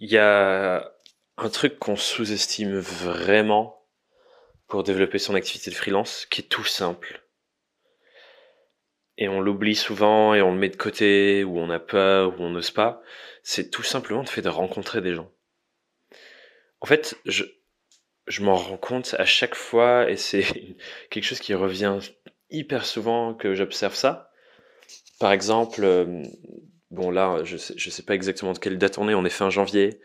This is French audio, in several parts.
Il y a un truc qu'on sous-estime vraiment pour développer son activité de freelance, qui est tout simple. Et on l'oublie souvent et on le met de côté, ou on a peur, ou on n'ose pas. C'est tout simplement le fait de rencontrer des gens. En fait, je, je m'en rends compte à chaque fois, et c'est quelque chose qui revient hyper souvent que j'observe ça. Par exemple, euh, bon là, je sais, je sais pas exactement de quelle date on est, on est fin janvier.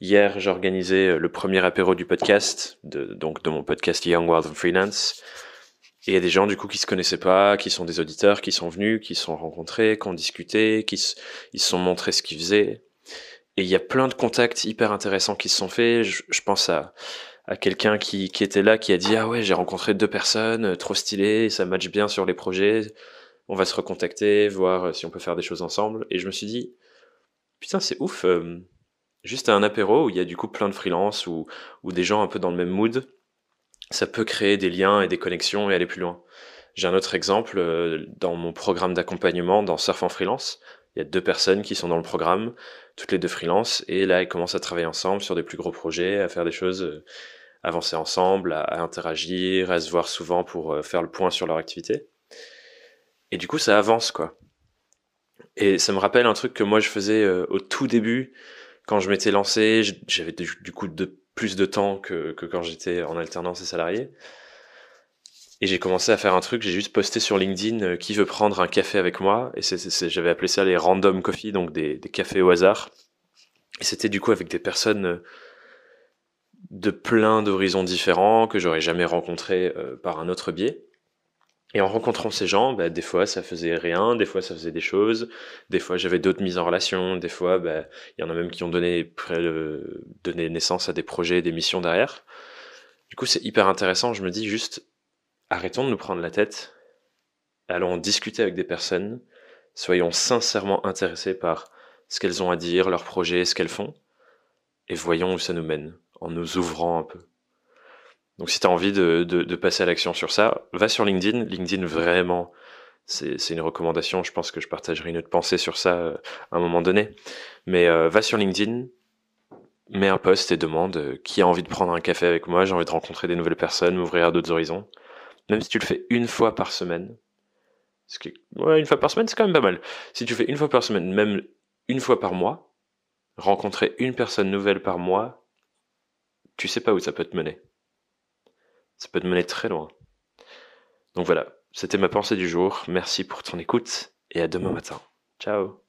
Hier, j'ai organisé euh, le premier apéro du podcast, de, donc de mon podcast Young World of Freelance. Et il y a des gens du coup qui se connaissaient pas, qui sont des auditeurs, qui sont venus, qui sont rencontrés, qui ont discuté, qui se, ils se sont montrés ce qu'ils faisaient. Et il y a plein de contacts hyper intéressants qui se sont faits. Je, je pense à, à quelqu'un qui, qui était là, qui a dit ah ouais j'ai rencontré deux personnes, euh, trop stylées, ça match bien sur les projets, on va se recontacter, voir euh, si on peut faire des choses ensemble. Et je me suis dit putain c'est ouf, euh, juste à un apéro où il y a du coup plein de freelance ou, des gens un peu dans le même mood, ça peut créer des liens et des connexions et aller plus loin. J'ai un autre exemple dans mon programme d'accompagnement dans Surf en freelance. Il y a deux personnes qui sont dans le programme, toutes les deux freelance, et là ils commencent à travailler ensemble sur des plus gros projets, à faire des choses avancer ensemble, à, interagir, à se voir souvent pour euh, faire le point sur leur activité. Et du coup, ça avance, quoi. Et ça me rappelle un truc que moi je faisais euh, au tout début, quand je m'étais lancé, j'avais du, coup de plus de temps que, quand j'étais en alternance et salarié. Et j'ai commencé à faire un truc, j'ai juste posté sur LinkedIn euh, qui veut prendre un café avec moi. Et j'avais appelé ça les random coffee, donc des, cafés au hasard. Et c'était du coup avec des personnes de plein d'horizons différents que j'aurais jamais rencontrés euh, par un autre biais. Et en rencontrant ces gens, bah, des fois ça faisait rien, des fois ça faisait des choses, des fois j'avais d'autres mises en relation, des fois bah, il y en a même qui ont donné, donné naissance à des projets, des missions derrière. Du coup c'est hyper intéressant, je me dis juste arrêtons de nous prendre la tête, allons discuter avec des personnes, soyons sincèrement intéressés par ce qu'elles ont à dire, leurs projets, ce qu'elles font, et voyons où ça nous mène en nous ouvrant un peu. Donc si tu as envie de, de, passer à l'action sur ça, va sur LinkedIn. LinkedIn, vraiment, c'est une recommandation. Je pense que je partagerai une autre pensée sur ça euh, à un moment donné. Mais euh, va sur LinkedIn, mets un post et demande euh, qui a envie de prendre un café avec moi, j'ai envie de rencontrer des nouvelles personnes, m'ouvrir à d'autres horizons. Même si tu le fais une fois par semaine, ce qui, ouais, une fois par semaine, c'est quand même pas mal. Si tu fais une fois par semaine, même une fois par mois, rencontrer une personne nouvelle par mois, tu sais pas où ça peut te mener. Ça peut te mener très loin. Donc voilà, c'était ma pensée du jour. Merci pour ton écoute et à demain matin. Ciao